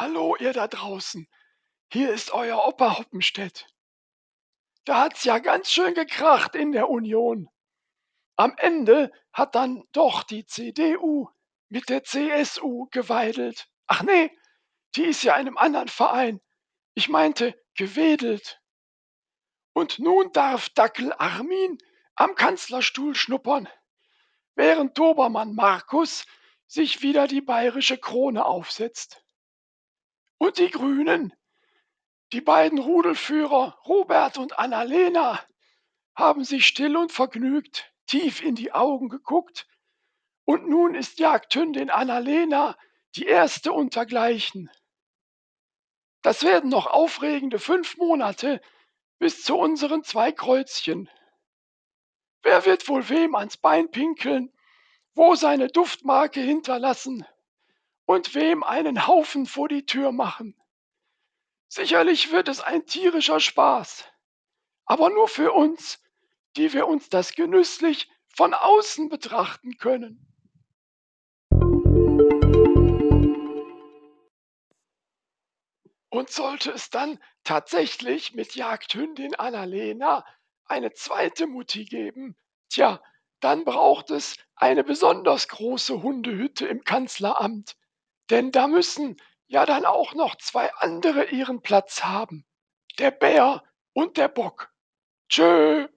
Hallo, ihr da draußen. Hier ist euer Opa Hoppenstedt. Da hat's ja ganz schön gekracht in der Union. Am Ende hat dann doch die CDU mit der CSU geweidelt. Ach nee, die ist ja in einem anderen Verein. Ich meinte gewedelt. Und nun darf Dackel Armin am Kanzlerstuhl schnuppern, während Dobermann Markus sich wieder die bayerische Krone aufsetzt. Und die Grünen, die beiden Rudelführer Robert und Annalena, haben sich still und vergnügt tief in die Augen geguckt, und nun ist Jagdhündin Annalena die erste untergleichen. Das werden noch aufregende fünf Monate bis zu unseren zwei Kreuzchen. Wer wird wohl wem ans Bein pinkeln, wo seine Duftmarke hinterlassen und wem einen Haufen vor die Tür machen? Sicherlich wird es ein tierischer Spaß, aber nur für uns, die wir uns das genüsslich von außen betrachten können. Und sollte es dann tatsächlich mit Jagdhündin Annalena eine zweite Mutti geben, tja, dann braucht es eine besonders große Hundehütte im Kanzleramt, denn da müssen ja dann auch noch zwei andere ihren Platz haben, der Bär und der Bock. Tschö.